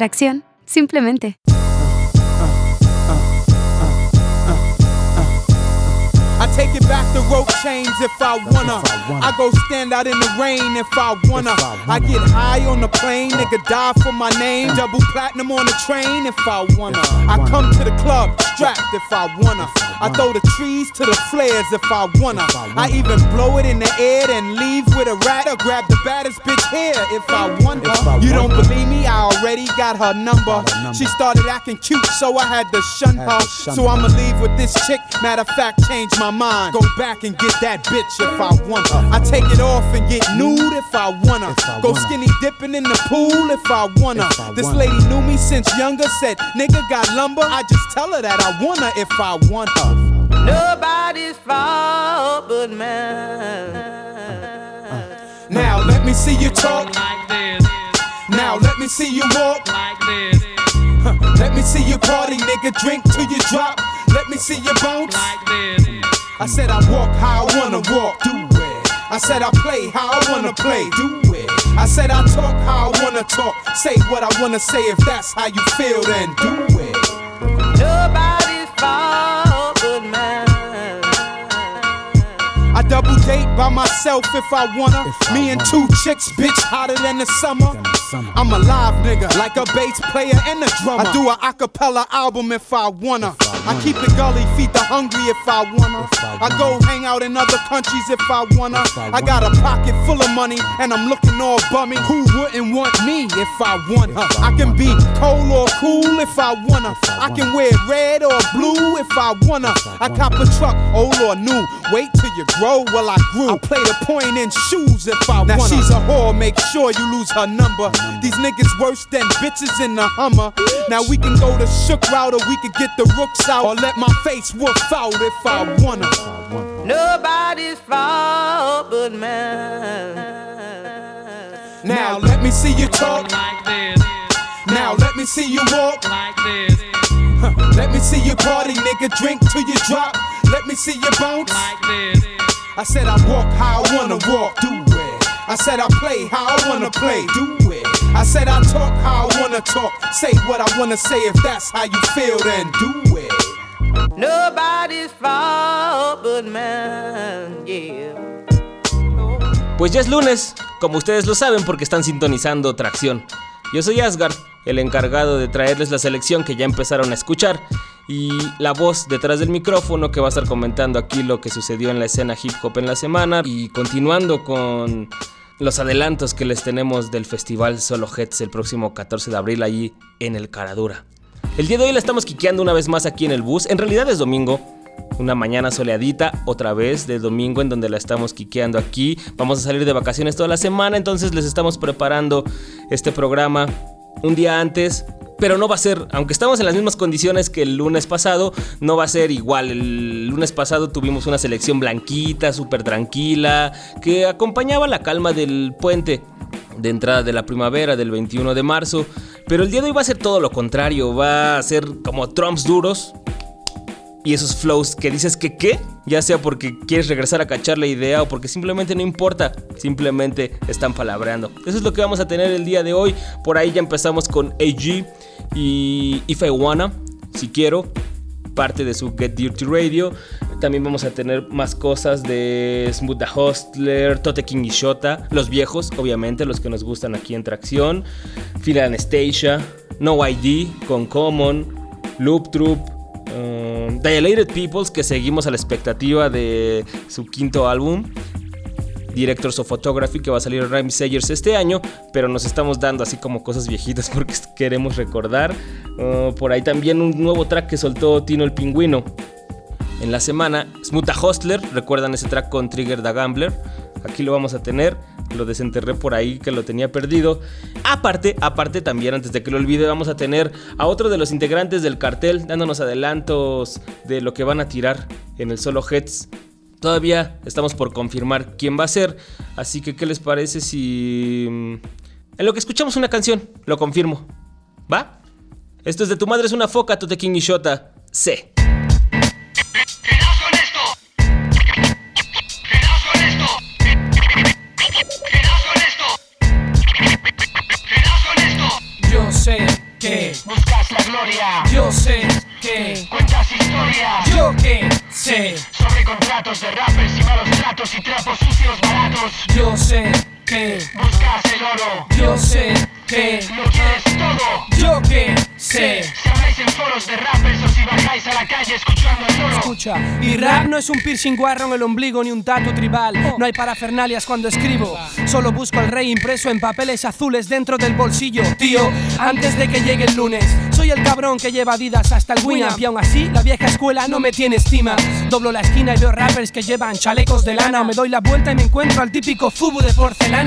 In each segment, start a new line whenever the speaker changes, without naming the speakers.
Tracción, simplemente.
It back to rope chains if I wanna. I go stand out in the rain if I wanna. I get high on the plane, nigga die for my name. Double platinum on the train if I wanna. I come to the club strapped if I wanna. I throw the trees to the flares if I wanna. I even blow it in the air and leave with a rat or grab the baddest bitch here if I wanna. You don't believe me? I already got her number. She started acting cute, so I had to shun her. So I'ma leave with this chick. Matter of fact, change my mind. Go back and get that bitch if I want her. I take it off and get nude if I wanna. Go skinny dipping in the pool if I wanna. This lady knew me since younger, said, nigga got lumber. I just tell her that I wanna if I want her.
Nobody's fault but mine.
Uh, now let me see you talk.
like this,
Now let me see you walk.
like this,
Huh. Let me see you party, nigga. Drink till you drop. Let me see you bounce.
like this.
I said I walk how I wanna walk. Do it. I said I play how I wanna play. Do it. I said I talk how I wanna talk. Say what I wanna say. If that's how you feel, then do it.
Nobody's fault
double date by myself if I wanna. Me and two chicks, bitch, hotter than the summer. I'm a live nigga, like a bass player and a drummer. I do a acapella album if I wanna. I keep it gully, feed the hungry if I wanna. I go hang out in other countries if I wanna. I got a pocket full of money and I'm looking all bummy. Who wouldn't want me if I want her? I can be cold or cool if I wanna. I can wear red or blue if I wanna. I cop a truck, old or new. Wait till you grow. Well, I grew. I play the point in shoes if I now wanna. Now she's a whore. Make sure you lose her number. These niggas worse than bitches in the Hummer. Now we can go the shook route or we could get the rooks out or let my face woof out if I wanna.
Nobody's fault but mine.
Now let me see you talk.
Like this,
Now let me see you walk.
like this,
Huh. Let me see you party, nigga. Drink till you drop. Let me see you bounce.
like this,
I said I walk how I wanna walk. Do it. I said I play how I wanna play. Do it. I said I talk how I wanna talk. Say what I wanna say. If that's how you feel, then do it.
Nobody's fault but mine. Yeah.
Pues ya es lunes, como ustedes lo saben porque están sintonizando Tracción. Yo soy Asgard, el encargado de traerles la selección que ya empezaron a escuchar y la voz detrás del micrófono que va a estar comentando aquí lo que sucedió en la escena hip hop en la semana y continuando con los adelantos que les tenemos del festival Solo Heads el próximo 14 de abril allí en el Caradura. El día de hoy la estamos quiqueando una vez más aquí en el bus, en realidad es domingo, una mañana soleadita, otra vez de domingo en donde la estamos quiqueando aquí. Vamos a salir de vacaciones toda la semana, entonces les estamos preparando este programa un día antes. Pero no va a ser, aunque estamos en las mismas condiciones que el lunes pasado, no va a ser igual. El lunes pasado tuvimos una selección blanquita, súper tranquila, que acompañaba la calma del puente de entrada de la primavera del 21 de marzo. Pero el día de hoy va a ser todo lo contrario, va a ser como trumps duros, y esos flows que dices que qué, ya sea porque quieres regresar a cachar la idea o porque simplemente no importa, simplemente están palabreando. Eso es lo que vamos a tener el día de hoy. Por ahí ya empezamos con AG y If I Wanna, si quiero, parte de su Get Dirty Radio. También vamos a tener más cosas de Smooth the Hostler, Tote King y Shota, los viejos, obviamente, los que nos gustan aquí en Tracción, Phil Anastasia, No ID con Common, Loop Troop. Um, Dilated Peoples, que seguimos a la expectativa de su quinto álbum, Directors of Photography, que va a salir Rhyme Sayers este año, pero nos estamos dando así como cosas viejitas porque queremos recordar. Uh, por ahí también un nuevo track que soltó Tino el Pingüino en la semana. Smuta Hostler, recuerdan ese track con Trigger the Gambler. Aquí lo vamos a tener. Lo desenterré por ahí que lo tenía perdido. Aparte, aparte también, antes de que lo olvide, vamos a tener a otro de los integrantes del cartel dándonos adelantos de lo que van a tirar en el solo Heads. Todavía estamos por confirmar quién va a ser. Así que, ¿qué les parece si... mm, En lo que escuchamos una canción, lo confirmo. ¿Va? Esto es de tu madre es una foca, Tote King y Shota. C.
que buscas la gloria.
Yo sé
que
cuentas historias.
Yo que sé
sobre contratos de rappers y malos tratos y trapos sucios baratos.
Yo sé que,
Buscas el oro,
yo sé que,
lo quieres todo.
yo que sé.
Si habláis en foros de rappers o si bajáis a la calle escuchando el loro.
Escucha, mi rap no es un piercing guarro en el ombligo ni un tatu tribal. No hay parafernalias cuando escribo. Solo busco al rey impreso en papeles azules dentro del bolsillo. Tío, antes de que llegue el lunes, soy el cabrón que lleva Adidas hasta el Winamp. Y aún así, la vieja escuela no me tiene estima. Doblo la esquina y veo rappers que llevan chalecos de lana. O me doy la vuelta y me encuentro al típico fubu de porcelana.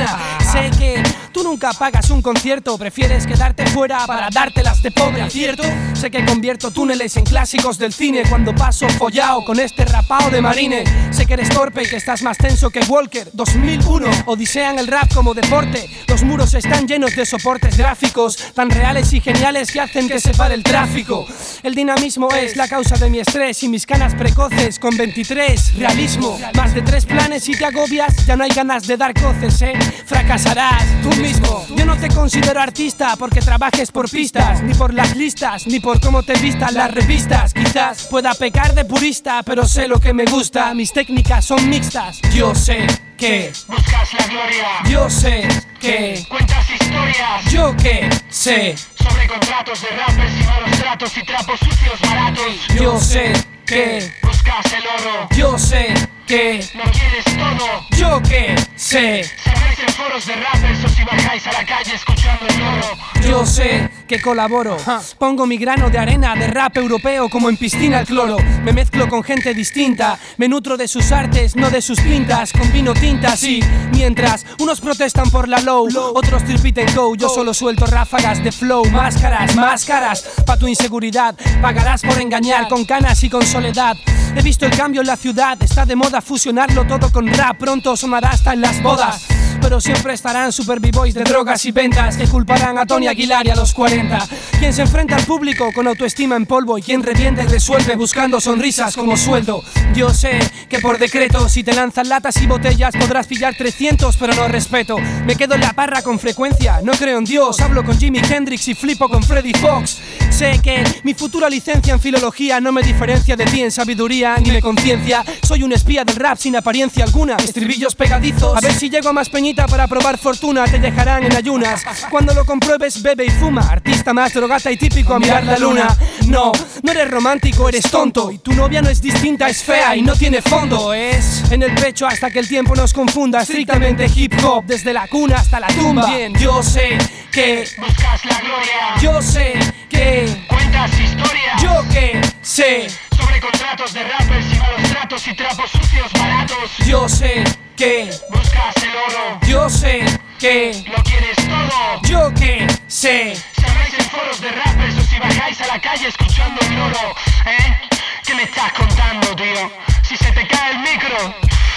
Sé que tú nunca pagas un concierto, prefieres quedarte fuera para dártelas de pobre, ¿cierto? Sé que convierto túneles en clásicos del cine cuando paso follao con este rapao de marine. Sé que eres torpe y que estás más tenso que Walker 2001. Odisean el rap como deporte. Los muros están llenos de soportes gráficos tan reales y geniales que hacen que se pare el tráfico. El dinamismo es la causa de mi estrés y mis canas precoces con 23. Realismo. Más de tres planes y te agobias, ya no hay ganas de dar coces, ¿eh? Fracasarás tú mismo. Yo no te considero artista porque trabajes por pistas, ni por las listas, ni por cómo te vistan las revistas. Quizás pueda pecar de purista, pero sé lo que me gusta. Mis técnicas son mixtas. Yo sé que,
Buscas la gloria,
yo sé que,
cuentas historias
yo que sé,
sobre contratos de rappers y malos tratos y trapos sucios baratos.
yo sé que,
Buscas el oro,
yo sé que,
lo quieres todo.
yo que sé.
Si habláis en foros de rappers o si bajáis a la calle escuchando el loro.
Yo sé que colaboro. Pongo mi grano de arena de rap europeo como en piscina el cloro. Me mezclo con gente distinta. Me nutro de sus artes, no de sus pintas. Combino tintas y mientras unos protestan por la low, otros tripiten go. Yo solo suelto ráfagas de flow, máscaras, máscaras. Pa' tu inseguridad, pagarás por engañar con canas y con soledad. He visto el cambio en la ciudad, está de moda fusionarlo todo con rap. Pronto sonará hasta en las bodas. Pero siempre estarán super b-boys de drogas y ventas que culparán a Tony Aguilar y a los 40. Quien se enfrenta al público con autoestima en polvo y quien revienta y resuelve buscando sonrisas como sueldo. Yo sé que por decreto, si te lanzan latas y botellas, podrás pillar 300, pero no respeto. Me quedo en la parra con frecuencia, no creo en Dios, hablo con Jimi Hendrix y flipo con Freddy Fox. Sé que mi futura licencia en filología no me diferencia de ti en sabiduría ni me conciencia. Soy un espía del rap sin apariencia alguna. Estribillos pegadizos. A ver si llego a más para probar fortuna. Te dejarán en ayunas. Cuando lo compruebes, bebe y fuma. Artista más drogata y típico a mirar la luna. No, no eres romántico, eres tonto. Y tu novia no es distinta, es fea y no tiene fondo. Es en el pecho hasta que el tiempo nos confunda. Estrictamente hip hop, desde la cuna hasta la tumba. Bien, yo sé que,
Buscas la gloria,
yo sé que,
cuentas historias
yo que sé.
sobre contratos de rappers y malos tratos y trapos sucios baratos.
Yo sé que,
Buscas el oro,
yo sé que,
lo quieres todo.
yo que sé.
Si habláis en foros de rappers o si bajáis a la calle escuchando el loro, ¿eh? ¿Qué me estás contando, tío? Si se te cae el micro,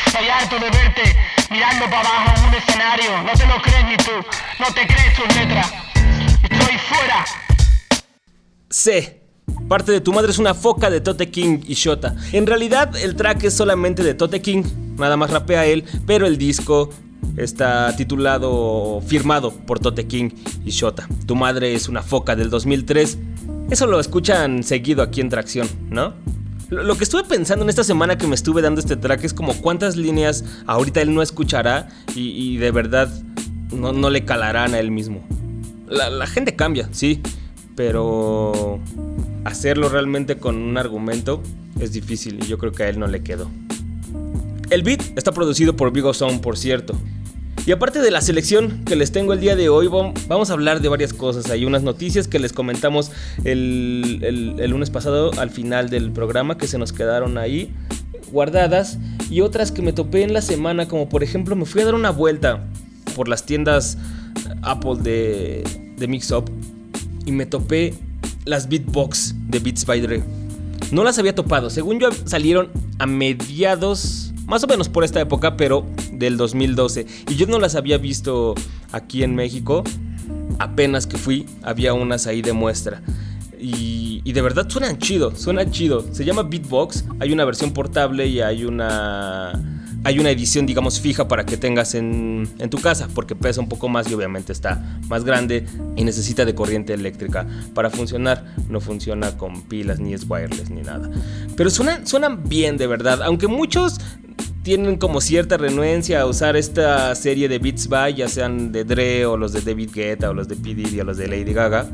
estoy harto de verte mirando para abajo en un escenario. No te lo crees ni tú, no te crees tus letras. Estoy fuera.
C. Parte de tu madre es una foca de Tote King y Shota. En realidad, el track es solamente de Tote King, nada más rapea él, pero el disco está titulado, firmado por Tote King y Shota. Tu madre es una foca del 2003. Eso lo escuchan seguido aquí en Tracción, ¿no? Lo que estuve pensando en esta semana que me estuve dando este track es como cuántas líneas ahorita él no escuchará y, de verdad no, no le calarán a él mismo. La gente cambia, sí, pero hacerlo realmente con un argumento es difícil y yo creo que a él no le quedó. El beat está producido por Vigo Sound, por cierto. Y aparte de la selección que les tengo el día de hoy, vam- vamos a hablar de varias cosas. Hay unas noticias que les comentamos el lunes pasado al final del programa que se nos quedaron ahí guardadas. Y otras que me topé en la semana, como por ejemplo me fui a dar una vuelta por las tiendas Apple de, de Mix Up y me topé las Beatbox de Beats by Dre. No las había topado, según yo salieron a mediados, más o menos por esta época, pero del 2012. Y yo no las había visto aquí en México. Apenas que fui, había unas ahí de muestra. Y, y de verdad suenan chido, suenan chido. Se llama Beatbox, hay una versión portable y hay una hay una edición, digamos, fija para que tengas en, en, tu casa, porque pesa un poco más y obviamente está más grande y necesita de corriente eléctrica para funcionar. No funciona con pilas, ni es wireless, ni nada. Pero suenan, suenan bien, de verdad. Aunque muchos tienen como cierta renuencia a usar esta serie de Beats by, ya sean de Dre o los de David Guetta o los de P. Diddy o los de Lady Gaga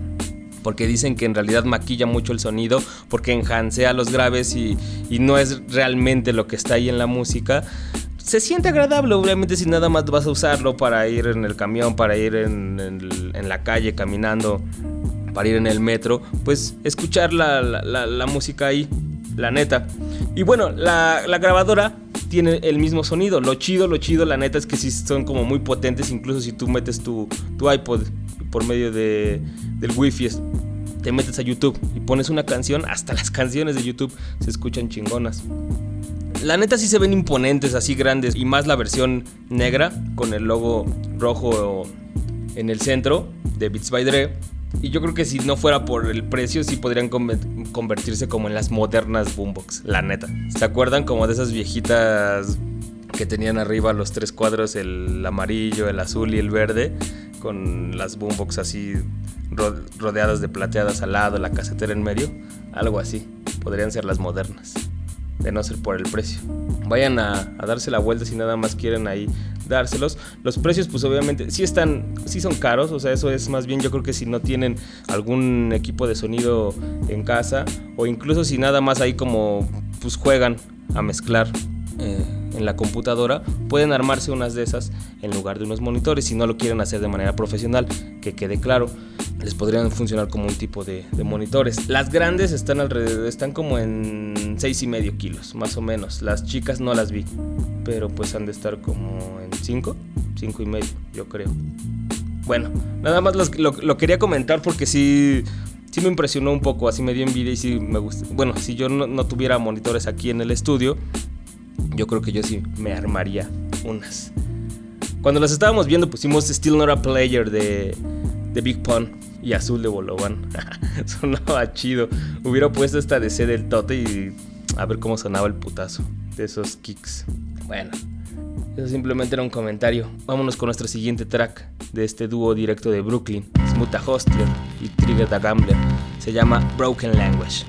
porque dicen que en realidad maquilla mucho el sonido, porque enhancea los graves y, y, no es realmente lo que está ahí en la música. Se siente agradable, obviamente, si nada más vas a usarlo para ir en el camión, para ir en, en, en la calle caminando, para ir en el metro, pues escuchar la, la, la música ahí, la neta. Y bueno, la, la grabadora tiene el mismo sonido. Lo chido, lo chido, la neta es que sí son como muy potentes, incluso si tú metes tu, tu iPod por medio de, del wifi, te metes a YouTube y pones una canción, hasta las canciones de YouTube se escuchan chingonas. La neta sí se ven imponentes, así grandes, y más la versión negra con el logo rojo en el centro de Beats by Dre. Y yo creo que si no fuera por el precio, sí podrían convertirse como en las modernas boombox, la neta. ¿Se acuerdan como de esas viejitas que tenían arriba los tres cuadros, el amarillo, el azul y el verde, con las boombox así rodeadas de plateadas al lado, la casetera en medio? Algo así, podrían ser las modernas, de no ser por el precio. Vayan a, darse la vuelta si nada más quieren ahí dárselos. Los precios, pues obviamente, sí están, sí son caros, o sea, eso es más bien, yo creo que si no tienen algún equipo de sonido en casa, o incluso si nada más ahí como, pues juegan a mezclar. Eh, en la computadora, pueden armarse unas de esas en lugar de unos monitores si no lo quieren hacer de manera profesional, que quede claro. Les podrían funcionar como un tipo de, monitores. Las grandes están alrededor, están como en 6 y medio kilos, más o menos. Las chicas no las vi, pero pues han de estar como en 5, 5 y medio, yo creo. Bueno, nada más lo, quería comentar porque sí, sí me impresionó un poco, así me dio envidia y sí me gusta. Bueno, si yo no, no tuviera monitores aquí en el estudio, yo creo que yo sí me armaría unas. Cuando las estábamos viendo pusimos Still Not a Player de, de Big Pun y Azul de Bolovan. sonaba chido. Hubiera puesto esta de C del Tote y a ver cómo sonaba el putazo de esos kicks. Bueno, eso simplemente era un comentario. Vámonos con nuestro siguiente track de este dúo directo de Brooklyn, Smuta Hostler y Trigger the Gambler. Se llama Broken Language.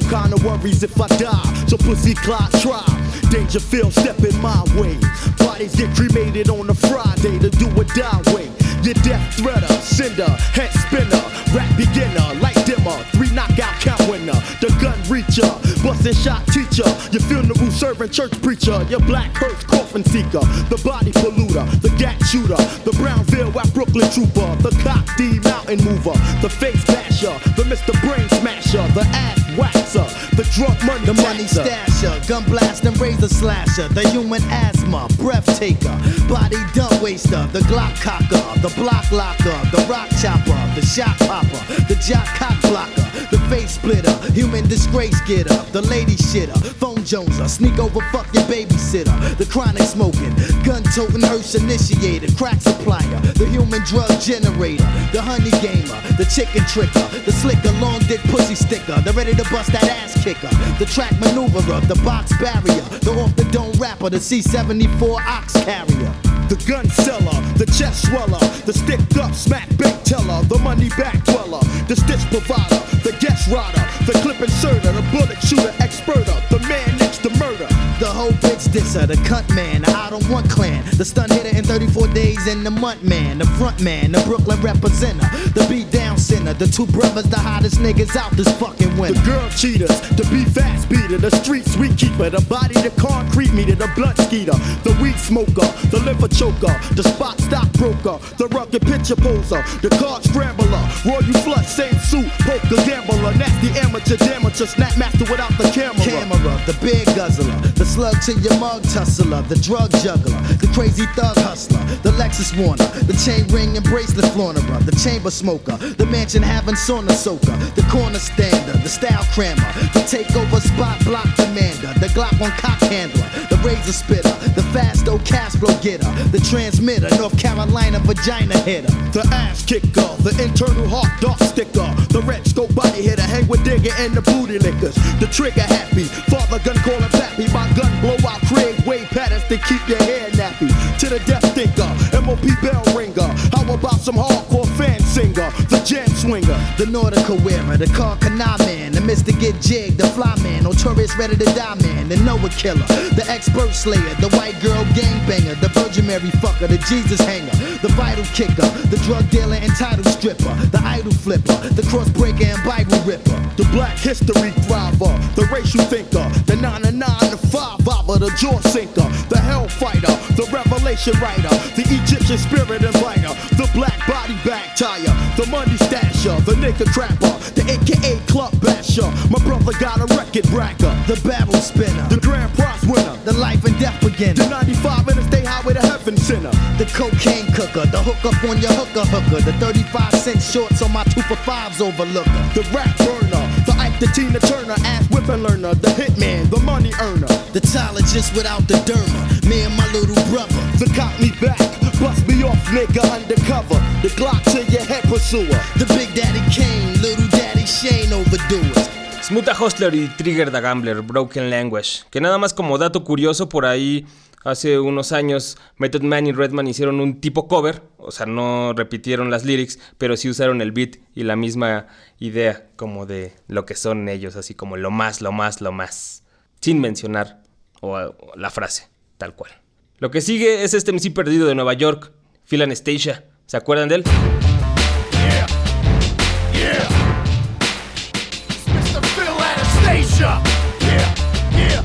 That kind of worries if I die. So pussy clock try. Danger Dangerfield stepping my way. Bodies get cremated on a Friday to do a die way. Your death threader, sender, head spinner, rap beginner, light dimmer, three knockout count winner, the gun reacher, busting shot teacher, your funeral servant church preacher, your black hearse coffin seeker, the body polluter, the gat shooter, the Brownville at Brooklyn trooper, the cock D mountain mover, the face basher, the Mr. Brain smasher, the ass waxer, the drunk money
The money stasher, gun blast and razor slasher, the human asthma, breath taker, body dump waster, the Glock cocker, the block locker, the rock chopper, the shot popper, the jock cock blocker, the face splitter, human disgrace getter, the lady shitter, phone joneser, sneak over fuck your babysitter, the chronic smoking, gun toting hearse initiator, crack supplier, the human drug generator, the honey gamer, the chicken tricker, the slicker, long dick pussy sticker, the ready to bust that ass kicker, the track maneuverer, the box barrier, the off the dome rapper, the C74 ox carrier.
The gun seller, the chest sweller, the sticked up smack bank teller, the money back dweller, the stitch provider, the guest rider, the clip inserter, the bullet shooter experter, the man next to murder.
The whole bitch disser, the cut man, the I don't want clan, the stun hitter in 34 days in the month man, the front man, the Brooklyn representer, the beat down sinner, the two brothers, the hottest niggas out this fucking winter.
The girl cheaters, the be fast beater, the street sweet keeper, the body, the concrete meter, the blood the weed smoker, the liver choker, the spot stockbroker, the rugged picture poser, the card scrambler, royal flush, same suit, poker gambler, nasty amateur, damager, snap master without the camera.
Camera, the big guzzler, the slug to your mug tussler, the drug juggler, the crazy thug hustler, the Lexus Warner, the chain ring and bracelet flaunterer, the chamber smoker, the mansion having sauna soaker, the corner stander, the style crammer, the takeover spot block demander, the Glock on cock handler, the razor the fast old cash flow getter, the transmitter, North Carolina vagina hitter,
the ass kicker, the internal heart dart sticker, the red scope body hitter, hang with digger and the booty lickers, the trigger happy, father gun calling pappy, my gun blow out Craig way patterns to keep your hair nappy, to the death thinker, MOP bell ringer, how about some hardcore fan singer, the jam swinger,
the nautical wearer, the car canal man, the Mr. Get Jig, the fly man, notorious ready to die man, the Noah killer, the expert slayer, the white girl gangbanger, the Virgin Mary fucker, the Jesus hanger, the vital kicker, the drug dealer and title stripper, the idol flipper, the cross breaker and Bible ripper,
the black history thriver, the racial thinker, the 9 to 9 to 5 the jaw sinker, the hell fighter, the revelation writer, the Egyptian spirit inviter, the black body bag tire, the money stasher, the nigga crapper, the AKA club basher. My brother got a record bracker,
the barrel spinner,
the grand prize winner,
the life and death beginner,
the 95 in the stay highway to heaven sinner,
the cocaine cooker, the hook up on your hooker hooker, the 35 cent shorts on my two for fives overlooker,
the rap burner, the Ike the Tina Turner, ass whipping learner, the hitman, the money earner,
the Tylologist without the derma, me and my little brother,
the got me back. Bust me off, nigga, undercover. The Glock to your head pursuer.
The Big Daddy Kane, Little Daddy Shane overdo it.
Smuta Hustler y Trigger the Gambler, Broken Language. Que nada más como dato curioso, por ahí hace unos años Method Man y Redman hicieron un tipo cover, o sea, no repitieron las lyrics, pero sí usaron el beat y la misma idea como de lo que son ellos, así como lo más, lo más, lo más, sin mencionar o, o la frase, tal cual. Lo que sigue es este MC perdido de Nueva York, Phil Anastasia. ¿Se acuerdan de él?
Yeah, yeah.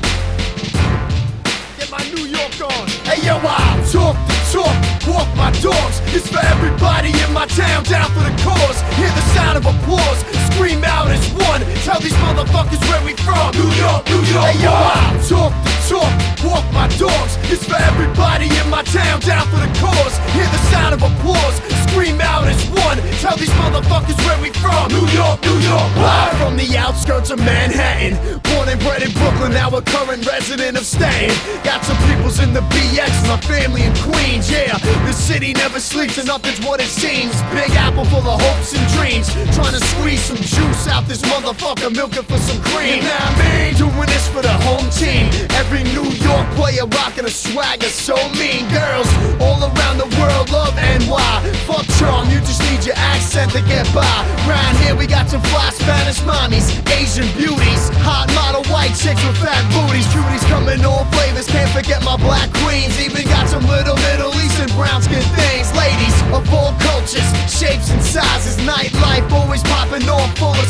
Get my New York on. Hey yo, I talk the talk, walk my dogs. It's for everybody in my town, down for the cause. Hear the sound of applause, scream out as one. Tell these motherfuckers where we from. New York, New York. Hey yo, I talk the talk, walk my dogs. It's for everybody in my town, down for the cause. Hear the sound of applause, scream out as one. Tell these motherfuckers where we from. New York, New York. Live from the outskirts of Manhattan. Born and bred in Brooklyn, now a current resident of Staten. Got some peoples in the BX, my family in Queens. Yeah, the city never sleeps and nothing's what it seems. Big apple full of hopes and dreams. Trying to squeeze some juice out this motherfucker, milking for some cream. Now I mean, doing this for the home team. Every New York player rocking a swagger so mean. Girls all around the world love NY. Fuck charm, you just need your accent to get by. Round here we got some fly Spanish mommies, Asian beauties, hot model white chicks with fat booties, cuties coming all flavors. Can't forget my black queens. Even got some little Middle Eastern brown skin things. Ladies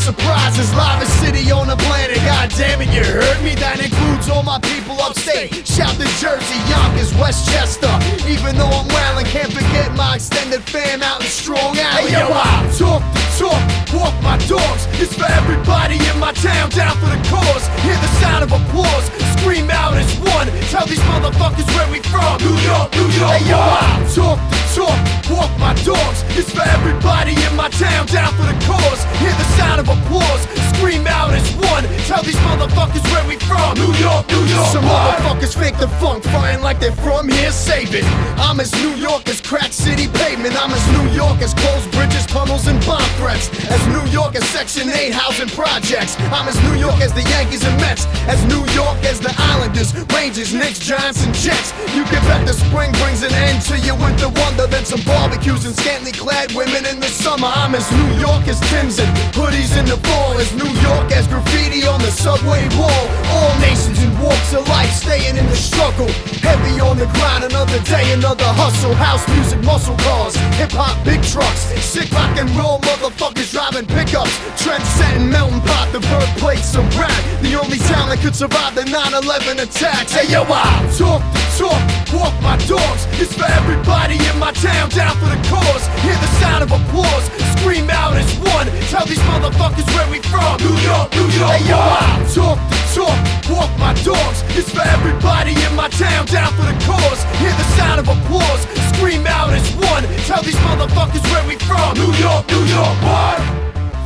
off, full of surprises. Livest city on the planet. God damn it, you heard me. That includes all my people upstate. Shout to Jersey, Yonkers, Westchester. Even though I'm wailing, can't forget my extended fam out in Strong Alley. Hey, yo, I uh, talk the talk, walk my dogs. It's for everybody in my town, down for the cause. Hear the sound of applause, scream out as one. Tell these motherfuckers where we from. New York, New York. Hey, yo, I talk the talk, walk my dogs. It's for everybody in my town, down for the cause. Hear the sound of applause, scream out as one. Tell these motherfuckers where we from. New York, New York. Some motherfuckers fake the funk, flying like they're from here, save it. I'm as New York as crack city pavement. I'm as New York as closed bridges, tunnels, and bomb threats. As New York as Section 8 housing projects. I'm as New York as the Yankees and Mets. As New York as the Islanders, Rangers, Knicks, Giants, and Jets. You can bet the spring brings an end to your winter wonder. Then some barbecues and scantily clad women in the summer. I'm as New York as Tim's and hoodies in the fall. As New York as graffiti on the subway wall. All nations and walks of life staying in the struggle. Heavy on the grind, another day, another hustle. House music, muscle cars, hip hop, big trucks. Sick rock and roll motherfuckers driving pickups. Trend setting, melting pot, the birthplace of rap. The only town that could survive the 9 11 attacks. Hey yo, I talk the talk, walk my dogs. It's for everybody in my town, down for the cause. Hear the sound of applause, scream out as one. Tell these motherfuckers where we from. New York, New York. Hey yo, I talk the talk, walk my dogs. It's for everybody in my town, down for the cause. Hear the sound of applause, scream out as one. Tell these motherfuckers where we from. New York, New York.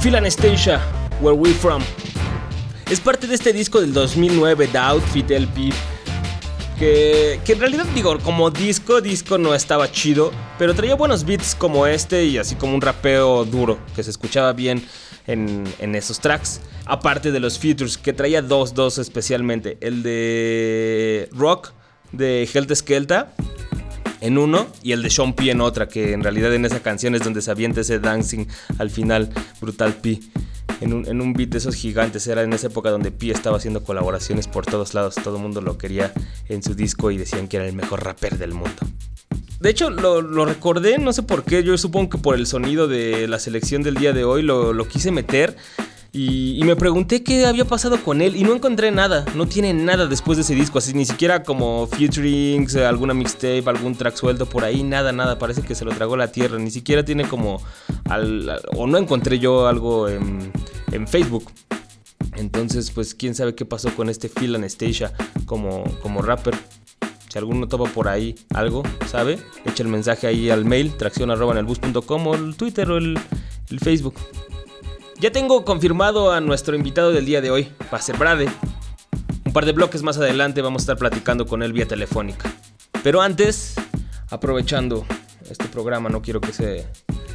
Phil Anastasia, Where We From. Es parte de este disco del 2009, The Outfit LP. Que, que en realidad digo, como disco, disco no estaba chido, pero traía buenos beats como este y así como un rapeo duro, que se escuchaba bien en, en esos tracks. Aparte de los features, que traía dos, dos especialmente. El de Rock, de Helter Skelta, en uno y el de Sean P en otra, que en realidad en esa canción es donde se avienta ese dancing al final, Brutal P. En un, en un beat de esos gigantes, era en esa época donde P estaba haciendo colaboraciones por todos lados, todo el mundo lo quería en su disco y decían que era el mejor rapper del mundo. De hecho, lo, lo recordé, no sé por qué, yo supongo que por el sonido de la selección del día de hoy lo, lo quise meter. Y, me pregunté qué había pasado con él y no encontré nada, no tiene nada después de ese disco, así ni siquiera como featurings, alguna mixtape, algún track suelto por ahí, nada, nada, parece que se lo tragó la tierra, ni siquiera tiene como, o no encontré yo algo en, Facebook. Entonces, pues quién sabe qué pasó con este Phil Anastasia como, como rapper. Si alguno topa por ahí algo, ¿sabe? Echa el mensaje ahí al mail, tracción arroba en el o el Twitter o el Facebook. Ya tengo confirmado a nuestro invitado del día de hoy, va a ser Brade. Un par de bloques más adelante vamos a estar platicando con él vía telefónica. Pero antes, aprovechando este programa, no quiero que se,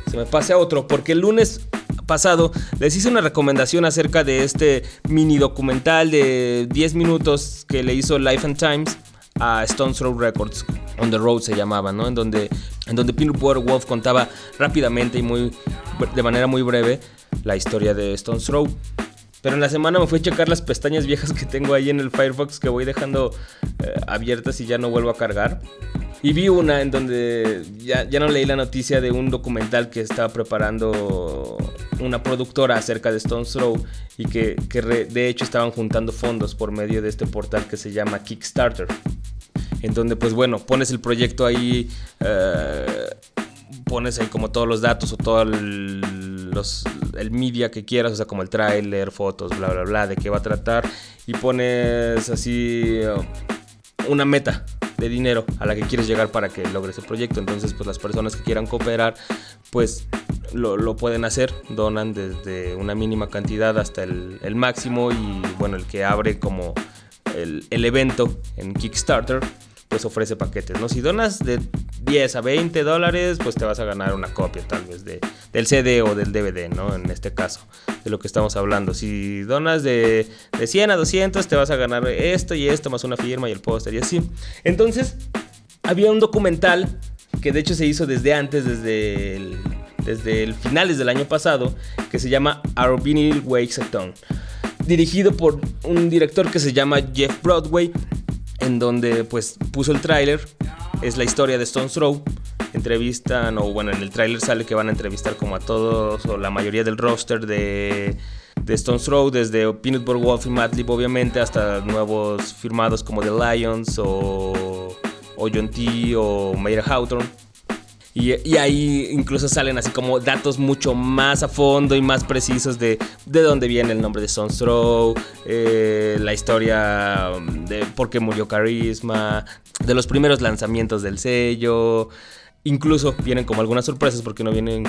se me pase a otro, porque el lunes pasado les hice una recomendación acerca de este mini documental de 10 minutos que le hizo Life and Times a Stones Throw Records. On the Road se llamaba, ¿no? En donde, en donde Wolf contaba rápidamente y muy, de manera muy breve la historia de Stones Throw. Pero en la semana me fui a checar las pestañas viejas que tengo ahí en el Firefox que voy dejando eh, abiertas y ya no vuelvo a cargar. Y vi una en donde ya, ya, no leí la noticia de un documental que estaba preparando una productora acerca de Stones Throw y que, que re, de hecho estaban juntando fondos por medio de este portal que se llama Kickstarter. En donde pues bueno, pones el proyecto ahí... Eh, pones ahí como todos los datos o todo el, el media que quieras, o sea, como el tráiler, fotos, bla, bla, bla, de qué va a tratar. Y pones así una meta de dinero a la que quieres llegar para que logres el proyecto. Entonces, pues las personas que quieran cooperar, pues lo, lo pueden hacer, donan desde una mínima cantidad hasta el, el máximo y bueno, el que abre como el, el evento en Kickstarter pues ofrece paquetes, ¿no? Si donas de 10 a 20 dólares, pues te vas a ganar una copia tal vez de, del CD o del DVD, ¿no? En este caso, de lo que estamos hablando. Si donas de, de 100 a 200, te vas a ganar esto y esto, más una firma y el póster y así. Entonces, había un documental que de hecho se hizo desde antes, desde el, desde el finales del año pasado, que se llama Our Vinyl Wakes a Town. Dirigido por un director que se llama Jeff Broadway, en donde pues puso el tráiler, es la historia de Stones Throw, entrevistan, o bueno, en el tráiler sale que van a entrevistar como a todos, o la mayoría del roster de, Stones Throw, desde Peanut Butter Wolf y Madlib obviamente, hasta nuevos firmados como The Lions, o, o John T, o Mayer Hawthorne. Y, ahí incluso salen así como datos mucho más a fondo y más precisos de, de dónde viene el nombre de Throw, eh, la historia de por qué murió Carisma, de los primeros lanzamientos del sello. Incluso vienen como algunas sorpresas porque no vienen,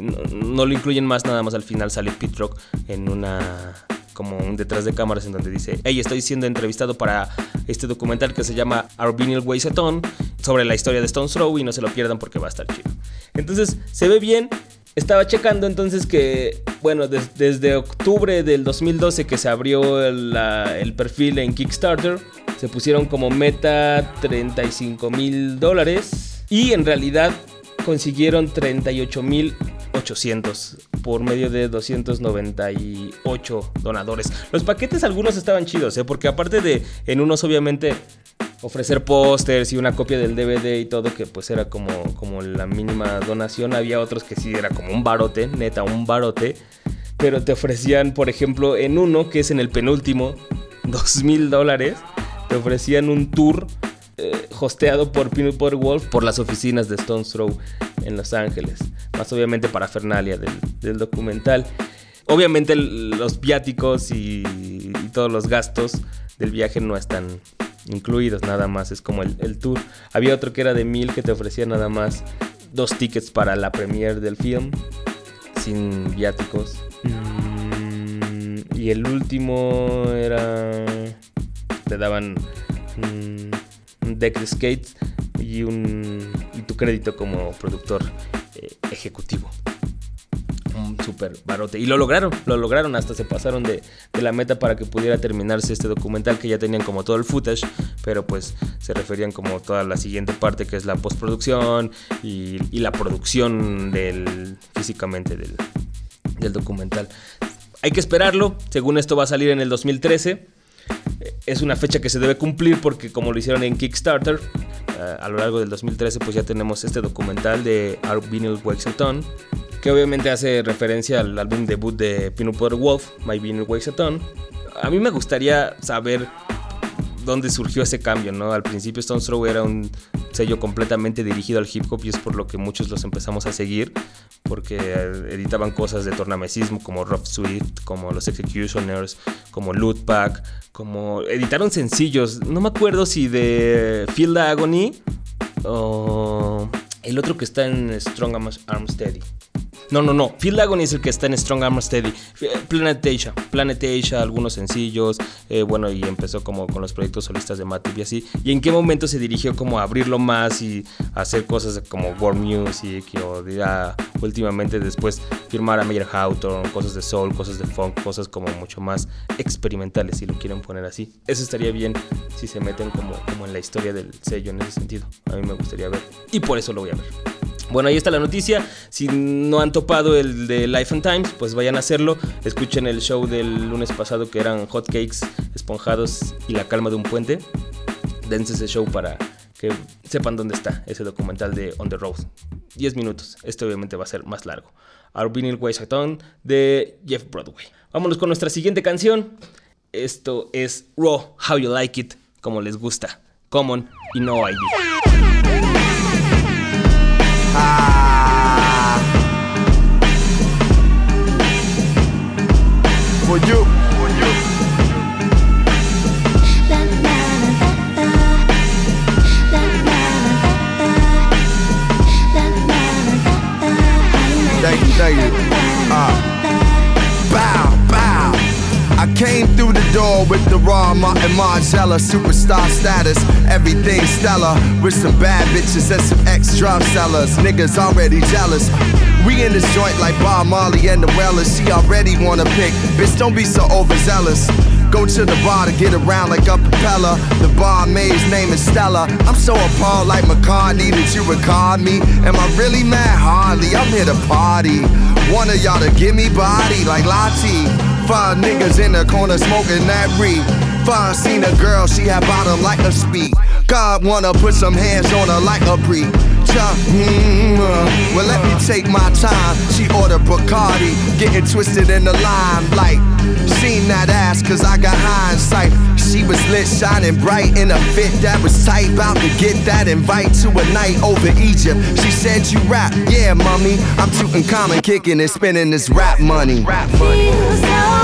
no, no lo incluyen más, nada más al final sale Pete Rock en una como un detrás de cámaras en donde dice, hey, estoy siendo entrevistado para este documental que se llama Our Vinyl Ton sobre la historia de Stones Throw y no se lo pierdan porque va a estar chido. Entonces, se ve bien. Estaba checando entonces que, bueno, des desde octubre del 2012 que se abrió el perfil en Kickstarter, se pusieron como meta 35 mil dólares y en realidad consiguieron 38 mil 800 por medio de 298 donadores. Los paquetes algunos estaban chidos, ¿eh? porque aparte de en unos obviamente ofrecer pósters y una copia del DVD y todo que pues era como, como la mínima donación, había otros que sí era como un barote, neta, un barote. Pero te ofrecían, por ejemplo, en uno que es en el penúltimo, 2 mil dólares, te ofrecían un tour eh, hosteado por Peanut Butter Wolf por las oficinas de Stones Throw en Los Ángeles. Más obviamente para Fernalia del, documental. Obviamente los viáticos y, todos los gastos del viaje no están incluidos, nada más es como el, el, tour. Había otro que era de mil que te ofrecía nada más dos tickets para la premiere del film. sin viáticos. Mm, y el último era. Te daban mm, deck de skates y, un, y tu crédito como productor eh, ejecutivo. Un super barote. Y lo lograron, lo lograron. Hasta se pasaron de, de, la meta para que pudiera terminarse este documental que ya tenían como todo el footage. Pero pues se referían como toda la siguiente parte que es la postproducción y, y la producción del físicamente del, del documental. Hay que esperarlo. Según esto va a salir en el 2013 es una fecha que se debe cumplir porque como lo hicieron en Kickstarter, uh, a lo largo del 2013 pues ya tenemos este documental de Our Vinyl Wakes a Ton, que obviamente hace referencia al álbum debut de Peanut Butter Wolf, My Vinyl Wakes a Ton. A mí me gustaría saber dónde surgió ese cambio, ¿no? Al principio Stone's Throw era un sello completamente dirigido al hip hop y es por lo que muchos los empezamos a seguir, porque editaban cosas de tornamesismo como Rough Swift, como los Executioners, como Loot Pack, como editaron sencillos, no me acuerdo si de Field Agony o el otro que está en Strong Arm Steady. No, no, no. Phil Agony es el que está en Strong Arm Steady. Planet Asia. Planet Asia, algunos sencillos. Eh, bueno, y empezó como con los proyectos solistas de Matip y así. ¿Y en qué momento se dirigió como a abrirlo más y hacer cosas como World Music o ya últimamente después firmar a Mayer Hawthorne, cosas de soul, cosas de funk, cosas como mucho más experimentales si lo quieren poner así. Eso estaría bien si se meten como, como en la historia del sello en ese sentido. A mí me gustaría ver. Y por eso lo voy a ver. Bueno, ahí está la noticia. Si no han topado el de Life and Times, pues vayan a hacerlo. Escuchen el show del lunes pasado que eran hotcakes esponjados y la calma de un puente. Dense ese show para que sepan dónde está ese documental de On the Road. 10 minutos. Este obviamente va a ser más largo. Our Vinyl Town de Jeff Broadway. Vámonos con nuestra siguiente canción. Esto es Raw, How You Like It, como les gusta. Common y No ID.
Ah. Margella superstar status. Everything stellar with some bad bitches and some ex drug sellers. Niggas already jealous. We in this joint like Bob Marley and the Wellers. She already wanna pick. Bitch, don't be so overzealous. Go to the bar to get around like a propeller. The barmaid's name is Stella. I'm so appalled like McCartney that you record me. Am I really mad? Hardly. I'm here to party. One of y'all to give me body like Lati. Five niggas in the corner smoking that reed. Five seen a girl, she had bottom like a speed. God wanna put some hands on her like a pre. Mm, uh, well, let me take my time. She ordered Bacardi, getting twisted in the limelight. Seen that ass, cause I got hindsight. She was lit, shining bright in a fit that was tight. About to get that invite to a night over Egypt. She said, You rap, yeah, mummy. I'm tooting common, kicking and spending this rap money. Rap money.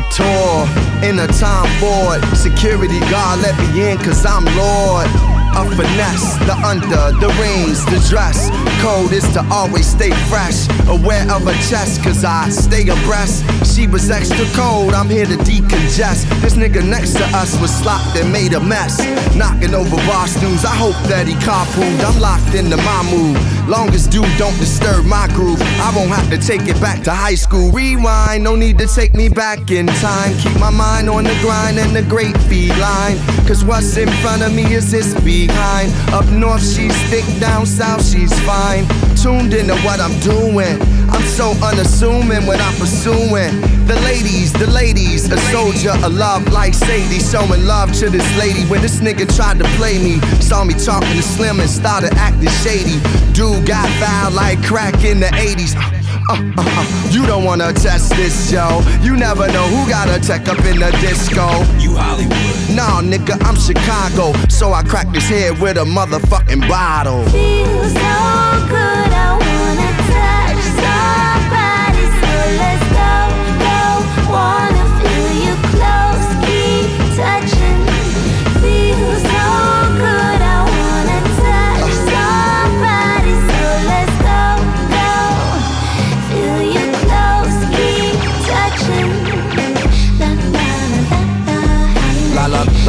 Couture in a time Ford. Security guard let me in cause I'm Lord. A finesse, the under, the rings, the dress. Code is to always stay fresh. Aware of her chest, cause I stay abreast. She was extra cold, I'm here to decongest. This nigga next to us was slopped and made a mess. Knocking over bar stools, I hope that he carpooled. I'm locked into my mood. Longest dude don't disturb my groove. I won't have to take it back to high school. Rewind, no need to take me back in time. Keep my mind on the grind and the great feline. Cause what's in front of me is this behind. Up north, she's thick, down south, she's fine.
tuned into what I'm doing. I'm so unassuming when I'm pursuing the ladies, the ladies. A soldier, a love like Sadie, showing love to this lady. When this nigga tried to play me, saw me talking to Slim and started acting shady. Dude got foul like crack in the 80s. Uh, uh, uh, you don't wanna test this, yo. You never know who got a tech up in the disco. You Hollywood. Nah, nigga, I'm Chicago. So I cracked his head with a motherfucking bottle.
Feels so good, I wanna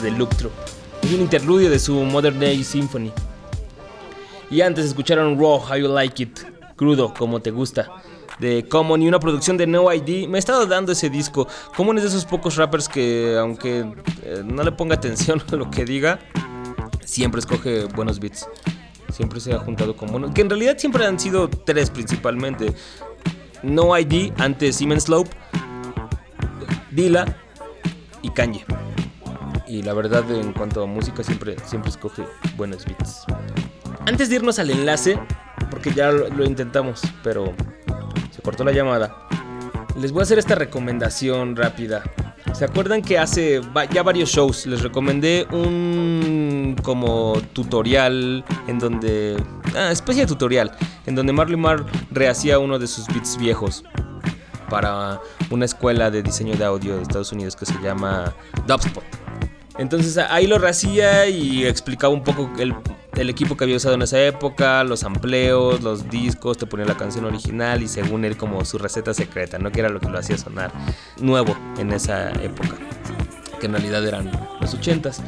De Luctro. Es un interludio de su Modern Day Symphony. Y antes escucharon Raw, How You Like It, crudo, como te gusta, de Common y una producción de No ID. Me he estado dando ese disco. Common es de esos pocos rappers que, aunque eh, no le ponga atención a lo que diga, siempre escoge buenos beats. Siempre se ha juntado con buenos. Que en realidad siempre han sido tres principalmente. No ID, antes Siemens Slope, Dila y Kanye. Y la verdad, en cuanto a música, siempre, siempre escoge buenos beats. Antes de irnos al enlace, porque ya lo, intentamos, pero se cortó la llamada, les voy a hacer esta recomendación rápida. ¿Se acuerdan que hace ya varios shows les recomendé un como tutorial en donde... Ah, especie de tutorial, en donde Marley Marl rehacía uno de sus beats viejos para una escuela de diseño de audio de Estados Unidos que se llama Dubspot. Entonces ahí lo rehacía y explicaba un poco el, equipo que había usado en esa época, los amplios, los discos, te ponía la canción original y según él como su receta secreta, ¿no? Que era lo que lo hacía sonar nuevo en esa época, que en realidad eran los 80s.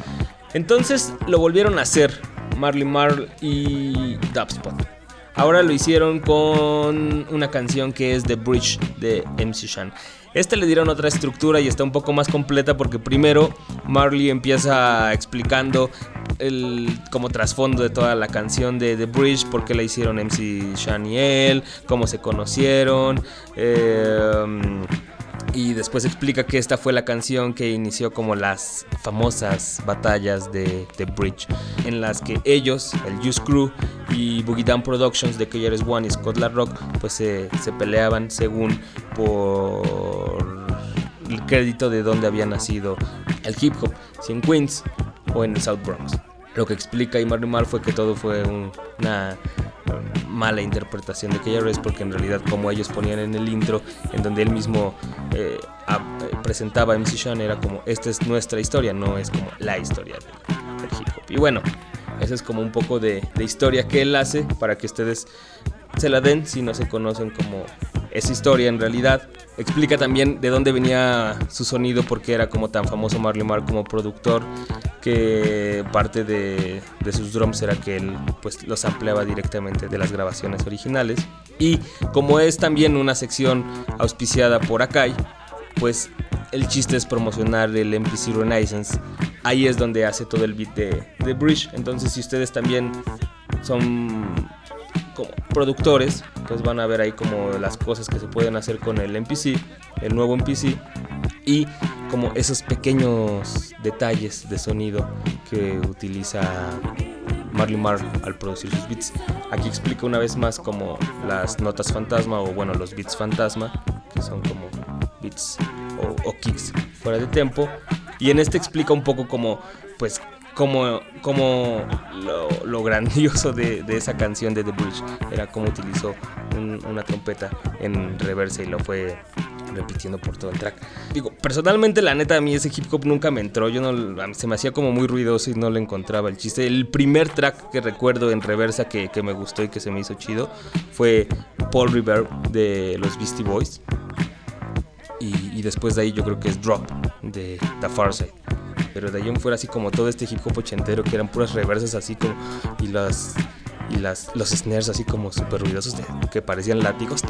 Entonces lo volvieron a hacer Marley Marl y Dubspot. Ahora lo hicieron con una canción que es The Bridge de MC Shan. Este le dieron otra estructura y está un poco más completa porque primero Marley empieza explicando el como trasfondo de toda la canción de The Bridge, por qué la hicieron MC Shan y él, cómo se conocieron. eh, y después explica que esta fue la canción que inició como las famosas batallas de The Bridge, en las que ellos, el Juice Crew y Boogie Down Productions de KRS One y Scotland Rock, pues se, peleaban según por el crédito de dónde había nacido el hip hop, si en Queens o en el South Bronx. Lo que explica y Marley Marl fue que todo fue un- una mala interpretación de KRS porque en realidad como ellos ponían en el intro en donde él mismo eh, eh, presentaba a MC Shan era como esta es nuestra historia no es como la historia del, del hip hop. Y bueno esa es como un poco de, de historia que él hace para que ustedes se la den si no se conocen como esa historia en realidad. Explica también de dónde venía su sonido, porque era como tan famoso Marley Marl como productor, que parte de, de sus drums era que él pues los ampliaba directamente de las grabaciones originales. Y como es también una sección auspiciada por Akai, pues el chiste es promocionar el MPC Renaissance. Ahí es donde hace todo el beat de, de Bridge. Entonces si ustedes también son como productores, pues van a ver ahí como las cosas que se pueden hacer con el MPC, el nuevo MPC, y como esos pequeños detalles de sonido que utiliza Marley Marl al producir sus beats. Aquí explica una vez más como las notas fantasma o bueno los beats fantasma, que son como beats o, o kicks fuera de tempo. Y en este explica un poco como pues como, como lo, lo grandioso de, de esa canción de The Bridge era como utilizó un- una trompeta en reversa y lo fue repitiendo por todo el track. Digo, personalmente la neta a mí ese hip hop nunca me entró, yo no se me hacía como muy ruidoso y no le encontraba el chiste. El primer track que recuerdo en reversa que, que me gustó y que se me hizo chido fue Paul River de los Beastie Boys. Y, y después de ahí yo creo que es Drop de The Far Side. Pero de ahí en fuera así como todo este hip hop ochentero que eran puras reversas así como y las y las los snares así como súper ruidosos que parecían látigos.